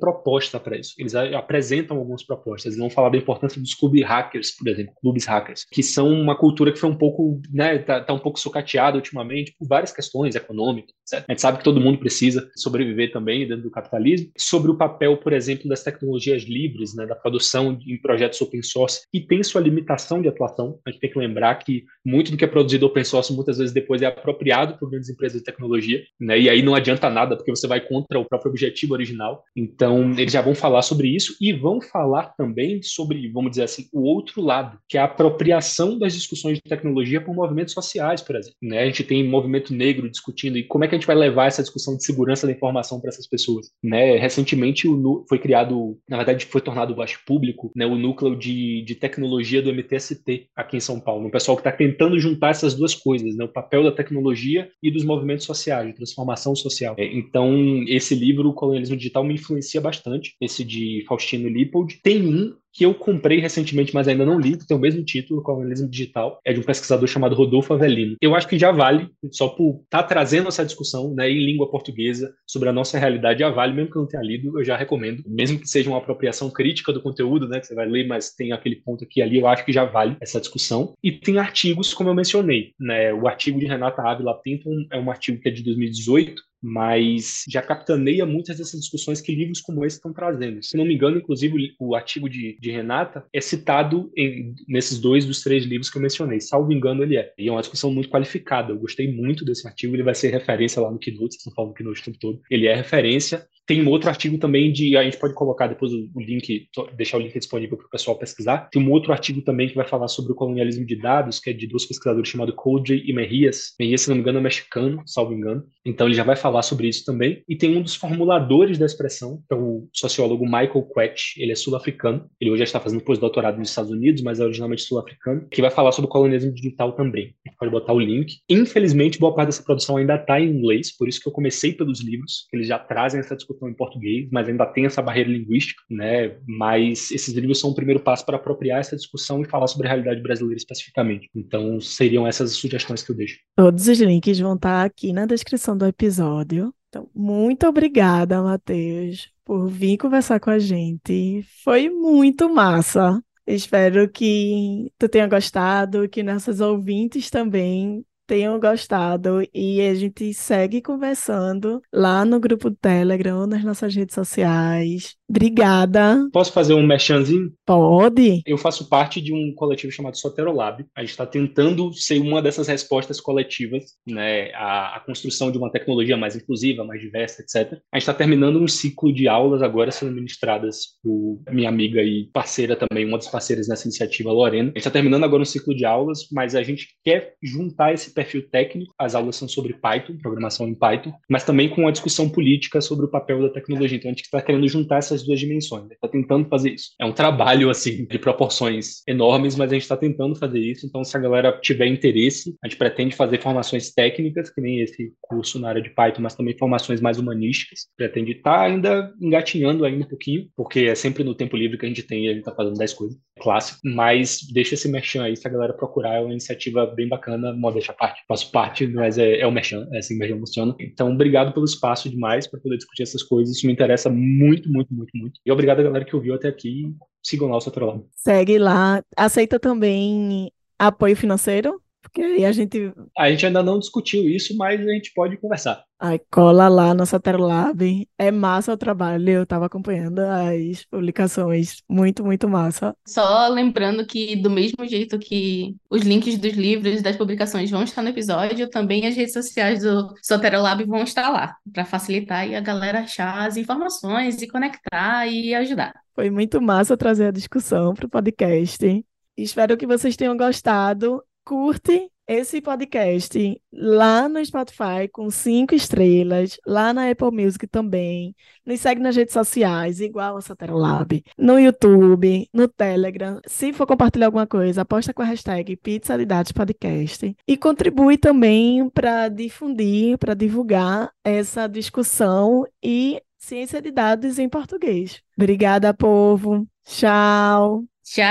proposta para isso. Eles apresentam algumas propostas, eles vão falar da importância dos clubes hackers, por exemplo, clubes hackers, que são uma cultura que foi um pouco, né, tá, tá um pouco sucateada ultimamente por várias questões econômicas. A gente sabe que todo mundo precisa sobreviver também dentro do capitalismo. Sobre o papel, por exemplo, das tecnologias livres, né, da produção de projetos open source, que tem sua limitação de atuação. A gente tem que lembrar que muito do que é produzido open source muitas vezes depois é apropriado por grandes empresas de tecnologia, né? E aí não adianta nada porque você vai contra o próprio objetivo original. Então, eles já vão falar sobre isso e vão falar também sobre, vamos dizer assim, o outro lado, que é a apropriação das discussões de tecnologia por movimentos sociais, por exemplo. Né? A gente tem movimento negro discutindo e como é que a gente vai levar essa discussão de segurança da informação para essas pessoas, né? Recentemente foi criado, na verdade, foi tornado acho, público, né, o núcleo de, de tecnologia do MTST aqui em São Paulo. Um pessoal que está tentando juntar essas duas coisas, né? o papel da tecnologia e dos movimentos sociais, de transformação social. É, então, esse livro, O Colonialismo Digital, me influencia bastante, esse de Faustino Lippold. Tem um que eu comprei recentemente, mas ainda não li, que tem o mesmo título, Colonialismo Digital, é de um pesquisador chamado Rodolfo Avelino. Eu acho que já vale, só por estar tá trazendo essa discussão né, em língua portuguesa sobre a nossa realidade, já vale, mesmo que eu não tenha lido, eu já recomendo, mesmo que seja uma apropriação crítica do conteúdo, né, que você vai ler, mas tem aquele ponto aqui ali, eu acho que já vale essa discussão. E tem artigos, como eu mencionei, né, o artigo de Renata Ávila Pinto é um artigo que é de 2018, mas já capitaneia muitas dessas discussões que livros como esse estão trazendo. Se não me engano, inclusive, o artigo de, de Renata é citado em, nesses dois dos três livros que eu mencionei. Salvo engano, ele é. E é uma discussão muito qualificada. Eu gostei muito desse artigo. Ele vai ser referência lá no Keynote, vocês estão falando do Keynote o tempo todo. Ele é referência. Tem um outro artigo também de. A gente pode colocar depois o, o link, deixar o link disponível para o pessoal pesquisar. Tem um outro artigo também que vai falar sobre o colonialismo de dados, que é de dois pesquisadores chamados Coldre e Mejias. Mejias, se não me engano, é mexicano, salvo engano. Então ele já vai falar sobre isso também. E tem um dos formuladores da expressão, que é o sociólogo Michael Quetch. Ele é sul-africano. Ele hoje já está fazendo pós-doutorado nos Estados Unidos, mas é originalmente sul-africano, que vai falar sobre o colonialismo digital também. A gente pode botar o link. Infelizmente, boa parte dessa produção ainda está em inglês, por isso que eu comecei pelos livros, que eles já trazem essa discussão em português, mas ainda tem essa barreira linguística, né? Mas esses livros são o primeiro passo para apropriar essa discussão e falar sobre a realidade brasileira especificamente. Então, seriam essas as sugestões que eu deixo. Todos os links vão estar aqui na descrição do episódio. Então, muito obrigada, Matheus, por vir conversar com a gente. Foi muito massa. Espero que tu tenha gostado, que nossos ouvintes também tenham gostado e a gente segue conversando lá no grupo do Telegram, nas nossas redes sociais. Obrigada. Posso fazer um merchanzinho? Pode. Eu faço parte de um coletivo chamado Soterolab. A gente está tentando ser uma dessas respostas coletivas, né, à, à, construção de uma tecnologia mais inclusiva, mais diversa, etc. A gente está terminando um ciclo de aulas agora sendo ministradas por minha amiga e parceira também, uma das parceiras nessa iniciativa, Lorena. A gente está terminando agora um ciclo de aulas, mas a gente quer juntar esse perfil técnico, as aulas são sobre Python, programação em Python, mas também com uma discussão política sobre o papel da tecnologia. Então a gente está querendo juntar essas duas dimensões, está tentando fazer isso. É um trabalho assim de proporções enormes, mas a gente está tentando fazer isso. Então se a galera tiver interesse, a gente pretende fazer formações técnicas, que nem esse curso na área de Python, mas também formações mais humanísticas. Pretende estar tá ainda engatinhando ainda um pouquinho, porque é sempre no tempo livre que a gente tem e a gente está fazendo 10 coisas, clássico. Mas deixa esse merchan aí, se a galera procurar, é uma iniciativa bem bacana, modéstia à parte. Faço parte, mas é, é o merchan, é assim que merchan funciona. Então, obrigado pelo espaço demais para poder discutir essas coisas. Isso me interessa muito, muito, muito, muito. E obrigado a galera que ouviu até aqui. Sigam lá o Sotrolab. Segue lá. Aceita também apoio financeiro? Porque aí a gente. A gente ainda não discutiu isso, mas a gente pode conversar. Aí cola lá no Lab. É massa o trabalho. Eu tava acompanhando as publicações. Muito, muito massa. Só lembrando que, do mesmo jeito que os links dos livros das publicações vão estar no episódio, também as redes sociais do Lab vão estar lá, para facilitar e a galera achar as informações e conectar e ajudar. Foi muito massa trazer a discussão para o podcast. Espero que vocês tenham gostado curte esse podcast lá no Spotify com cinco estrelas, lá na Apple Music também. Nos segue nas redes sociais, igual a Satero Lab, no YouTube, no Telegram. Se for compartilhar alguma coisa, aposta com a hashtag Pizza de Dados Podcast. E contribui também para difundir, para divulgar essa discussão e ciência de dados em português. Obrigada, povo. Tchau. Tchau.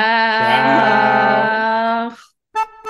Tchau.